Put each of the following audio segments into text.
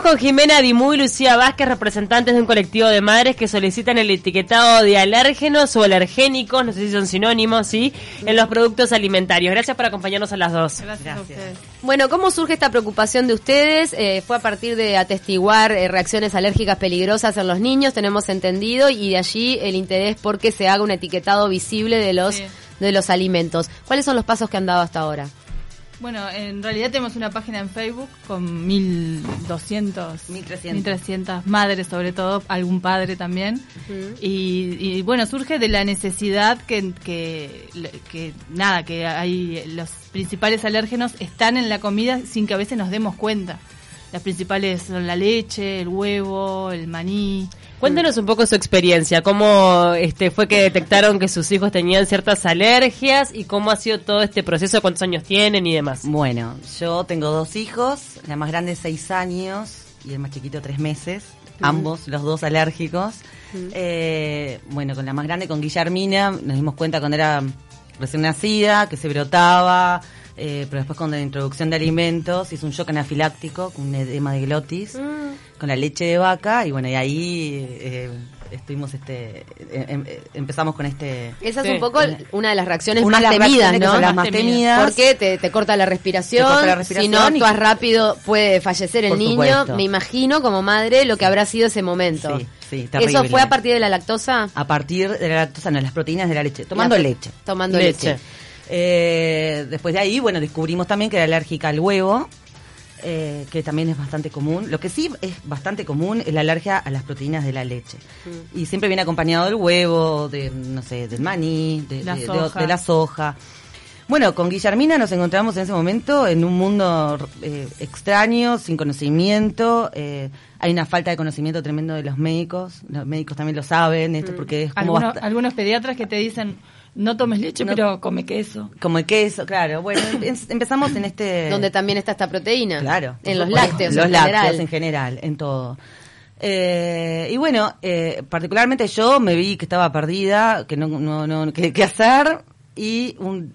Estamos con Jimena Dimú y Lucía Vázquez, representantes de un colectivo de madres que solicitan el etiquetado de alérgenos o alergénicos, no sé si son sinónimos, ¿sí? En los productos alimentarios. Gracias por acompañarnos a las dos. Gracias, a ustedes. Bueno, ¿cómo surge esta preocupación de ustedes? Eh, fue a partir de atestiguar eh, reacciones alérgicas peligrosas en los niños, tenemos entendido, y de allí el interés por que se haga un etiquetado visible de los, Sí. de los alimentos. ¿Cuáles son los pasos que han dado hasta ahora? Bueno, en realidad tenemos una página en Facebook con 1200, 1300. 1300 madres sobre todo, algún padre también. y, y, bueno, surge de la necesidad que, que, que nada, que hay los principales alérgenos están en la comida sin que a veces nos demos cuenta. Las principales son la leche, el huevo, el maní. Cuéntenos un poco su experiencia, cómo este fue que detectaron que sus hijos tenían ciertas alergias y cómo ha sido todo este proceso, cuántos años tienen y demás. Bueno, yo tengo dos hijos, la más grande seis años y el más chiquito tres meses, ambos los dos alérgicos. Eh, bueno, con la más grande, con Guillermina, nos dimos cuenta cuando era recién nacida, que se brotaba, eh, pero después con la introducción de alimentos hizo un shock anafiláctico, con un edema de glotis, con la leche de vaca y bueno, y ahí eh, estuvimos, este, em- eh, empezamos con este... Esa es Sí. un poco una de las reacciones Una más temidas, ¿no? las más temidas. Porque te, te corta la respiración, Te corta la si no y- actúas rápido puede fallecer el Por niño. supuesto. Me imagino como madre lo que habrá sido ese momento. Sí, sí, ¿Eso fue a partir de la lactosa? a partir de la lactosa, no, las proteínas de la leche, tomando La- leche. Tomando Leche. leche. Eh, después de ahí, bueno, descubrimos también que era alérgica al huevo, eh, que también es bastante común. Lo que sí es bastante común es la alergia a las proteínas de la leche. Mm. Y siempre viene acompañado del huevo, de, no sé, del maní, de La de- soja. de la soja. Bueno, con Guillermina nos encontramos en ese momento en un mundo eh, extraño, sin conocimiento. eh, hay una falta de conocimiento tremendo de los médicos. Los médicos también lo saben, Mm. esto porque es como algunos pediatras que te dicen, no tomes leche, No- pero come queso. como el queso, claro. Bueno, em- empezamos en este... Donde también está esta proteína. Claro. En los lácteos. Los en lácteos general. en general, en todo. Eh, y bueno, eh, particularmente yo me vi que estaba perdida, que no, no, no, que, que hacer y un,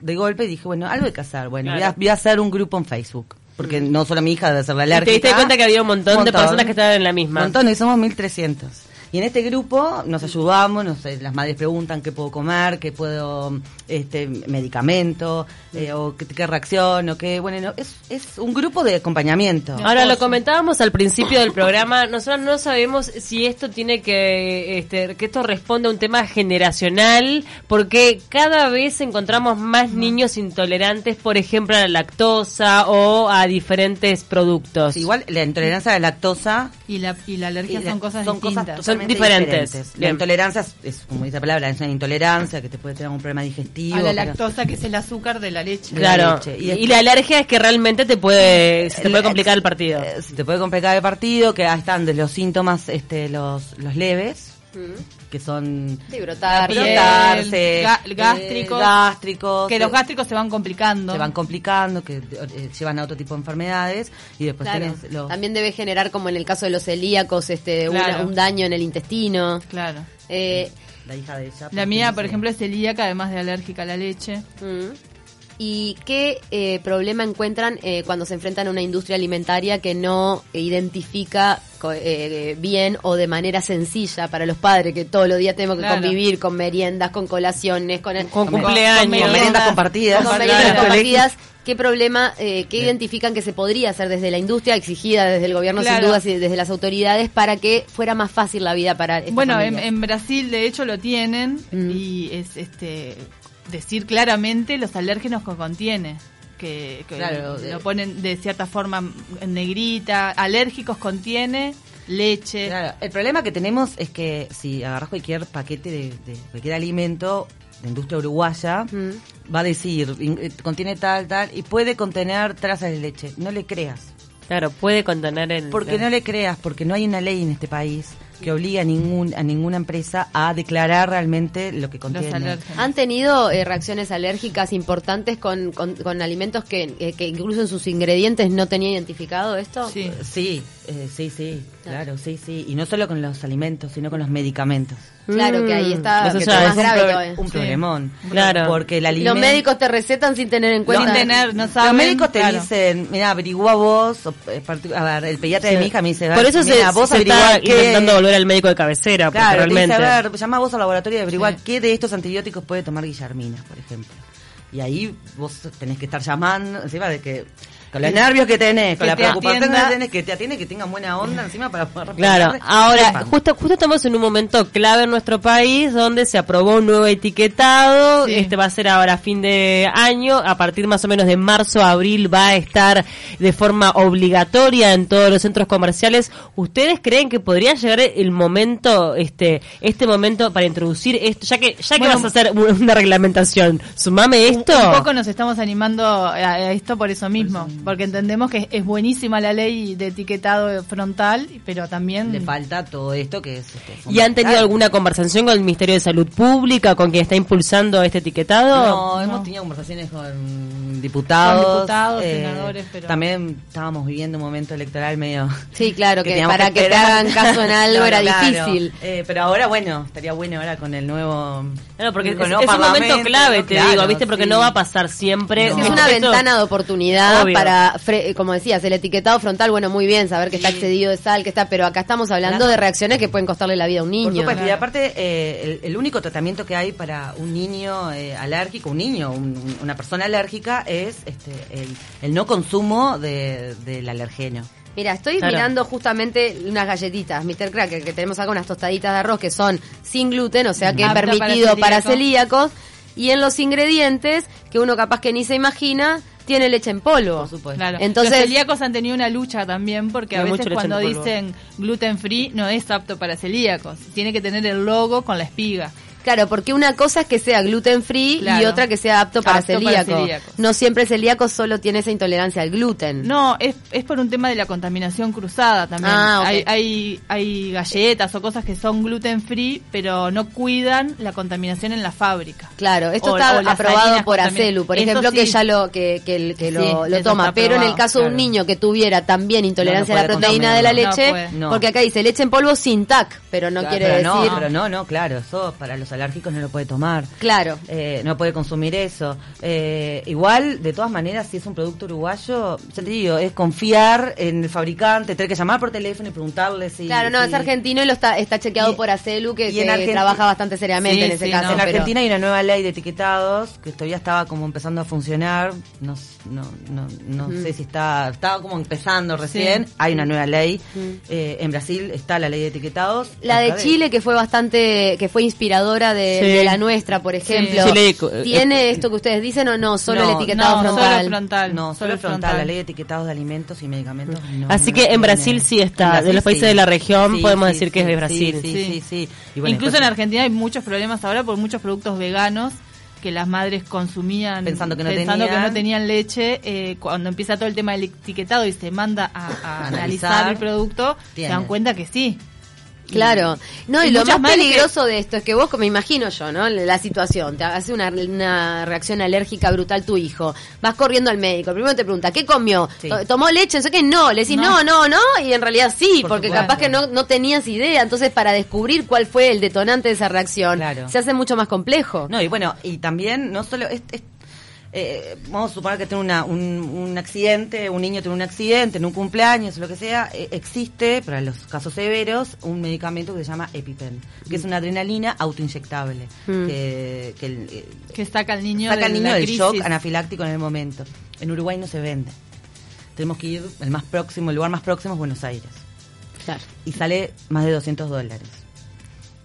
de golpe dije, bueno, algo hay que hacer. Bueno, voy, a, voy a hacer un grupo en Facebook. Porque no solo mi hija debe ser la Y te alérgica. diste cuenta que había un montón de Montón. personas que estaban en la misma. Un montón, y somos 1300. Y en este grupo nos ayudamos, nos, eh, las madres preguntan qué puedo comer, qué puedo, este, medicamento, eh, o qué, qué reacción, o qué, bueno, no, es, es un grupo de acompañamiento. Ahora lo comentábamos al principio del programa, nosotros no sabemos si esto tiene que este, que esto responde a un tema generacional, porque cada vez encontramos más niños intolerantes, por ejemplo, a la lactosa o a diferentes productos. Sí, igual la intolerancia a la lactosa Y la, y la alergia y la- son cosas son distintas. cosas Son totalmente diferentes. diferentes. La intolerancia es, es, como dice la palabra, es una intolerancia que te puede tener un problema digestivo. a la pero- lactosa, que es el azúcar de la leche. de la Claro, leche. y, Y la alergia es que realmente te puede, se te puede complicar el partido. Eh, se te puede complicar el partido, que ahí están de los síntomas este, los, los leves, Mm. que son Sí, brotar. piel, brotarse, ga- eh, gástricos, gástricos, Que los gástricos se van complicando. se van complicando, que eh, llevan a otro tipo de enfermedades y después Claro. tenés los... También debe generar, como en el caso de los celíacos, este, Claro. un daño en el intestino. Claro. Eh, La hija de ella. La mía, por ejemplo, es celíaca, además de alérgica a la leche. Mm. ¿Y qué eh, problema encuentran eh, cuando se enfrentan a una industria alimentaria que no identifica co- eh, bien o de manera sencilla para los padres que todos los días tenemos que Claro. convivir con meriendas, con colaciones, con, Con con- cumpleaños. con meriendas compartidas. con Claro. meriendas Claro. compartidas? ¿Qué problema, eh, qué identifican que se podría hacer desde la industria, exigida desde el gobierno sin Claro. dudas y desde las autoridades, para que fuera más fácil la vida para estas Bueno, en Brasil, de hecho, lo tienen Mm. y es este decir claramente los alérgenos que contiene. Que, que Claro, de- lo ponen de cierta forma en negrita. Alérgicos contiene leche. Claro, el problema que tenemos es que si agarras cualquier paquete de, de cualquier alimento de industria uruguaya, Mm. va a decir, eh, contiene tal, tal, y puede contener trazas de leche. No le creas. Claro, puede contener el... Porque no le creas, porque no hay una ley en este país que obligue a, ningún, a ninguna empresa a declarar realmente lo que contiene. ¿Han tenido eh, reacciones alérgicas importantes con, con, con alimentos que, eh, que incluso en sus ingredientes no tenía identificado esto? Sí. Sí, eh, sí, sí, claro, sí, sí. Y no solo con los alimentos, sino con los medicamentos. Claro, que ahí está Eso que ya es más es un grave pro-. Un problemón. Claro. Porque el alimento... Los médicos te recetan sin tener en cuenta. Sin tener, no Los saben. médicos te claro. dicen, mira, averigua vos, o, eh, a ver, el pediatra de mi hija me dice, Por eso se, vos se está qué- intentando volver al médico de cabecera, porque Claro, te dice, realmente... a ver, llama vos al laboratorio y averigua Sí. qué de estos antibióticos puede tomar Guillermina, por ejemplo. Y ahí vos tenés que estar llamando, encima de que con los nervios que tenés, con Que la preocupación que atienda. tenés, que te atiende, que tengan buena onda encima para poder Claro, ahora justo justo estamos en un momento clave en nuestro país donde se aprobó un nuevo etiquetado, Sí. este va a ser ahora a fin de año, a partir más o menos de marzo abril va a estar de forma obligatoria en todos los centros comerciales. ¿Ustedes creen que podría llegar el momento este este momento para introducir esto, ya que ya que Bueno, vas a hacer un- una reglamentación, sumame esto? Un, poco nos estamos animando a, a esto por eso mismo, porque entendemos que es buenísima la ley de etiquetado frontal, pero también Le falta todo esto que es... este, ¿Y han tenido alguna conversación con el Ministerio de Salud Pública, con quien está impulsando este etiquetado? No, No. hemos tenido conversaciones con diputados. Con diputados, eh, senadores, pero- También estábamos viviendo un momento electoral medio... Sí, claro, que, para que, te hagan caso en algo era claro. difícil. Eh, pero ahora, bueno, estaría bueno ahora con el nuevo... Claro, porque es, un momento clave, te Claro, digo, ¿viste? Porque sí. no va a pasar siempre. No. Es una ventana de oportunidad Obvio. para, fre- como decías, el etiquetado frontal, bueno, muy bien, saber que está excedido de sal, que está, pero acá estamos hablando Claro. de reacciones que pueden costarle la vida a un Por niño. y aparte, eh, el, el único tratamiento que hay para un niño eh, alérgico, un niño, un- una persona alérgica, es este, el, el no consumo de, del alergeno. Mira, estoy Claro. mirando justamente unas galletitas, Mr. Cracker, que tenemos acá unas tostaditas de arroz que son sin gluten, o sea que es para permitido para celíacos. Y en los ingredientes, que uno capaz que ni se imagina, tiene leche en polvo. Por supuesto. Claro. Entonces- los celíacos han tenido una lucha también porque a Hay veces cuando dicen gluten free no es apto para celíacos. Tiene que tener el logo con la espiga. Claro, porque una cosa es que sea gluten free y otra que sea apto para Apto para celíaco. celíacos. No siempre el celíaco solo tiene esa intolerancia al gluten. No, es, es por un tema de la contaminación cruzada también. Ah, ok. hay, hay, hay galletas o cosas que son gluten free, pero no cuidan la contaminación en la fábrica. Claro, esto O- está o aprobado por Acelu, por ejemplo, que ya lo que, que, que lo, Sí, lo eso toma. Pero en el caso de un niño que tuviera también intolerancia No, no a la proteína de la leche, No puede. No. porque acá dice leche en polvo sin TAC, pero no Claro, quiere pero decir... No, pero no, no, claro, eso para los alérgicos no lo puede tomar. Claro. Eh, no puede consumir eso. Eh, igual, de todas maneras, si es un producto uruguayo, ya te digo, es confiar en el fabricante, tener que llamar por teléfono y preguntarle si... Claro, no, si- es argentino y lo está, está chequeado Y- por Acelu, que, que Argenti- trabaja bastante seriamente Sí, en ese sí, caso. no. en pero- Argentina hay una nueva ley de etiquetados que todavía estaba como empezando a funcionar. No, sé si está, estaba como empezando recién. Sí. Hay una nueva ley. Eh, en Brasil está la ley de etiquetados. La de Chile, que fue bastante, que fue inspiradora de, Sí. de la nuestra, por ejemplo. Chile, eh, ¿Tiene esto que ustedes dicen o no? Solo No, el etiquetado no, frontal. solo frontal. No, solo Solo frontal, frontal. la ley de etiquetados de alimentos y medicamentos. no, Así que en tiene. Brasil sí está, En Brasil de los países sí. de la región podemos decir que es de Brasil. Sí, sí, sí. sí. Y bueno, Incluso después- en Argentina hay muchos problemas ahora por muchos productos veganos que las madres consumían Pensando que no pensando tenían. que no tenían leche. eh, cuando empieza todo el tema del etiquetado y se manda a, a Analizar. analizar el producto, Tiene. se dan cuenta que sí. Claro. No, y, y lo más que- peligroso de esto es que vos, me imagino yo, ¿no? La situación, te hace una, una reacción alérgica brutal tu hijo. Vas corriendo al médico, primero te pregunta, ¿qué comió? Sí. ¿Tomó leche? No sé qué, no. Le decís, no, no, No. no, y en realidad sí, Por porque supuesto. capaz que no, no tenías idea. Entonces, para descubrir cuál fue el detonante de esa reacción, Claro. se hace mucho más complejo. No, y bueno, y también, no solo. es- es- eh, vamos a suponer que tiene una, un, un accidente, un niño tiene un accidente en un cumpleaños, lo que sea, eh, existe, para los casos severos, un medicamento que se llama EpiPen, que es una adrenalina autoinyectable, Mm. que, que el- eh, Que saca al niño saca al de niño del crisis. shock anafiláctico en el momento. En Uruguay no se vende. Tenemos que ir, el más próximo, el lugar más próximo es Buenos Aires. Claro. Y sale más de 200 dólares.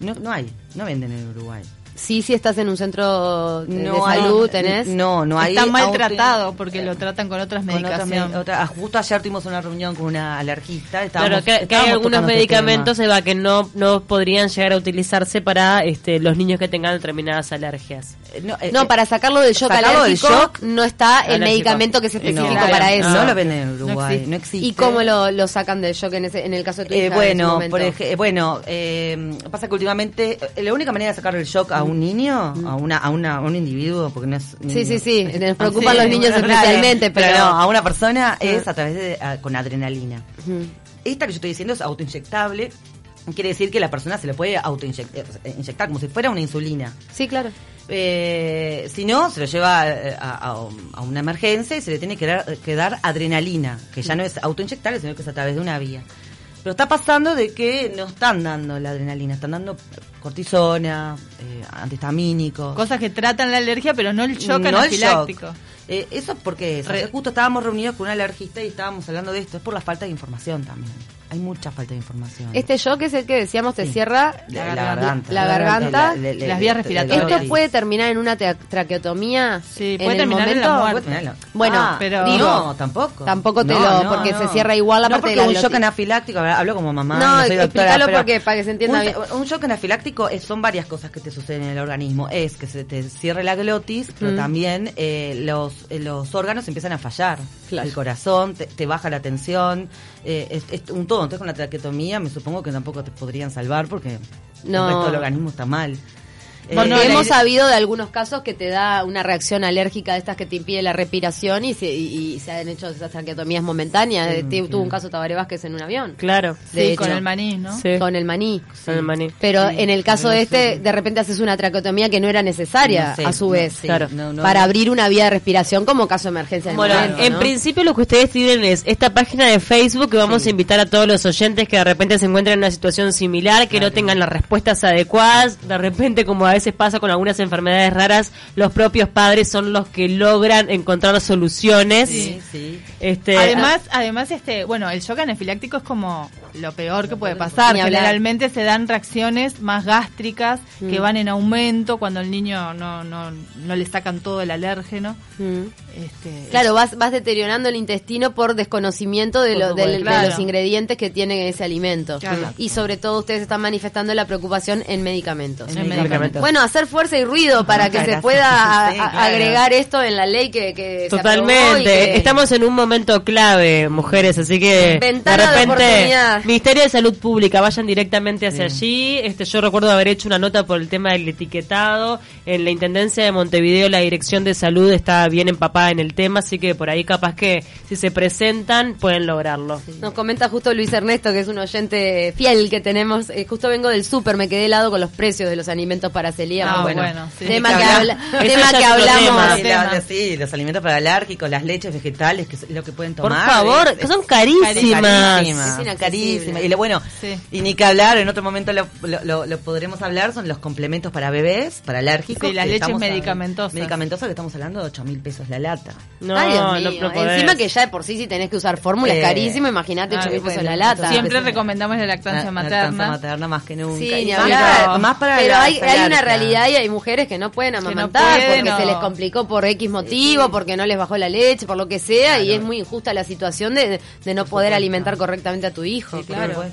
No, no hay, no venden en Uruguay. Sí, sí estás en un centro de, No de hay- salud, tenés. No, no hay. Está auto- maltratado porque lo tratan con otras con otras medicaciones. ah, justo ayer tuvimos una reunión con una alergista. estábamos- Claro, que, que hay algunos este medicamentos. Eva, que no, no podrían llegar a utilizarse para este, los niños que tengan determinadas alergias. Eh, No, eh, No, eh, para sacarlo del shock sacarlo del alérgico shock, no está el Alérgico. medicamento que es específico no, para eso. No lo venden en No Uruguay, existe. no existe. ¿Y cómo lo, lo sacan del shock en, ese, en el caso de tu Eh, hija en su bueno, por ej- bueno eh, pasa que últimamente eh, la única manera de sacar el shock a un niño, a una a una a un individuo, porque no es Sí, sí, sí, nos Ah, preocupan sí, los niños especialmente, pero... no, a una persona es a través de a- con adrenalina. Esta que yo estoy diciendo es autoinyectable. Quiere decir que la persona se le puede autoinyectar inyectar como si fuera una insulina. Sí, claro. Eh, si no, se lo lleva eh, a, a- a una emergencia y se le tiene que dar, que dar adrenalina, que ya no es autoinyectable, sino que es a través de una vía. Pero está pasando de que no están dando la adrenalina, están dando cortisona, eh, antihistamínicos. Cosas que tratan la alergia, pero no el shock No el anafiláctico. shock. Eh, eso porque es, Re- justo estábamos reunidos con un alergista y estábamos hablando de esto, es por la falta de información también. Hay mucha falta de información. Este shock es el que decíamos te cierra la, la garganta. la garganta, la- la- las vías respiratorias. ¿Esto puede terminar en una tra- traqueotomía? Sí, en puede el terminar en momento? la muerte. Bueno, Ah, pero- digo, no, tampoco. tampoco te No, lo- no, porque no. se cierra igual la no, parte de porque la un shock anafiláctico, hablo como mamá, No, no, soy doctora, porque- para que se entienda un, bien. Un shock anafiláctico es, son varias cosas que te suceden en el organismo. Es que se te cierre la glotis, pero Mm. también eh, los, eh, los órganos empiezan a fallar. Claro. El corazón, te, te baja la tensión, eh, es, es un todo. Entonces con la traqueotomía me supongo que tampoco te podrían salvar porque No. el resto del organismo está mal. Porque Eh, la hemos sabido de algunos casos que te da una reacción alérgica de estas que te impide la respiración y se, y, y se han hecho esas traqueotomías momentáneas. Sí, Te- sí. Tuvo un caso Tabaré Vázquez en un avión. Claro. De Sí, con el maní, ¿no? Sí. Con el maní. Con el maní. Pero Sí, en el caso de este, de repente haces una traqueotomía que no era necesaria, No sé, a su no vez, Claro. no, no, para abrir una vía de respiración como caso de emergencia. del Bueno, momento, en principio lo que ustedes tienen es esta página de Facebook que vamos Sí. a invitar a todos los oyentes que de repente se encuentren en una situación similar, que no tengan las respuestas adecuadas, de repente como a veces pasa con algunas enfermedades raras, los propios padres son los que logran encontrar soluciones. Sí, sí. Este, Además, además este, bueno, el shock anafiláctico es como lo peor que puede pasar. Generalmente se dan reacciones más gástricas que Mm. van en aumento cuando el niño no, no, no le sacan todo el alérgeno. Mm. Este, Claro, vas, vas deteriorando el intestino por desconocimiento de, lo- de los ingredientes que tiene ese alimento. Claro. Y sobre todo ustedes están manifestando la preocupación en medicamentos. En medicamentos. Bueno, hacer fuerza y ruido para que se pueda Sí, claro. agregar esto en la ley que, que se aprobó y Totalmente. que- Estamos en un momento clave, mujeres, así que Ventana de de repente oportunidad. Ministerio de Salud Pública, vayan directamente hacia allí. Este yo recuerdo haber hecho una nota por el tema del etiquetado en la Intendencia de Montevideo, la Dirección de Salud está bien empapada en el tema, así que por ahí capaz que si se presentan pueden lograrlo. Nos comenta justo Luis Ernesto, que es un oyente fiel que tenemos. eh, justo vengo del súper, me quedé helado con los precios de los alimentos para celíacos. Ah, bueno, bueno, sí. tema que, habla- tema que hablamos. tema. Sí, tema. la- sí, los alimentos para alérgicos, las leches vegetales, que es lo que pueden Por tomar. favor, es- que son carísimas. carísimas, Es. Y lo bueno, Sí. y ni que hablar, en otro momento lo, lo- lo- lo podremos hablar, son los complementos para bebés, para alérgicos. Sí, las que leches medicamentosas. Medicamentosas que estamos hablando de 8 mil pesos la lata. No, Ay, Dios no, mío. no podés. Encima que ya de por sí si tenés que usar fórmula es Eh, carísimo, imagínate 8 ah, mil pesos bueno, la lata. Siempre recomendamos la lactancia La- materna. lactancia materna más que nunca. Sí, Y ni más hablar. para- más para Pero hay, hay una realidad y hay mujeres que no pueden no amamantar porque se les complicó por X motivo, porque no les bajó la leche, por lo que sea, y es muy injusta la situación de, de no poder alimentar correctamente a tu hijo. Claro.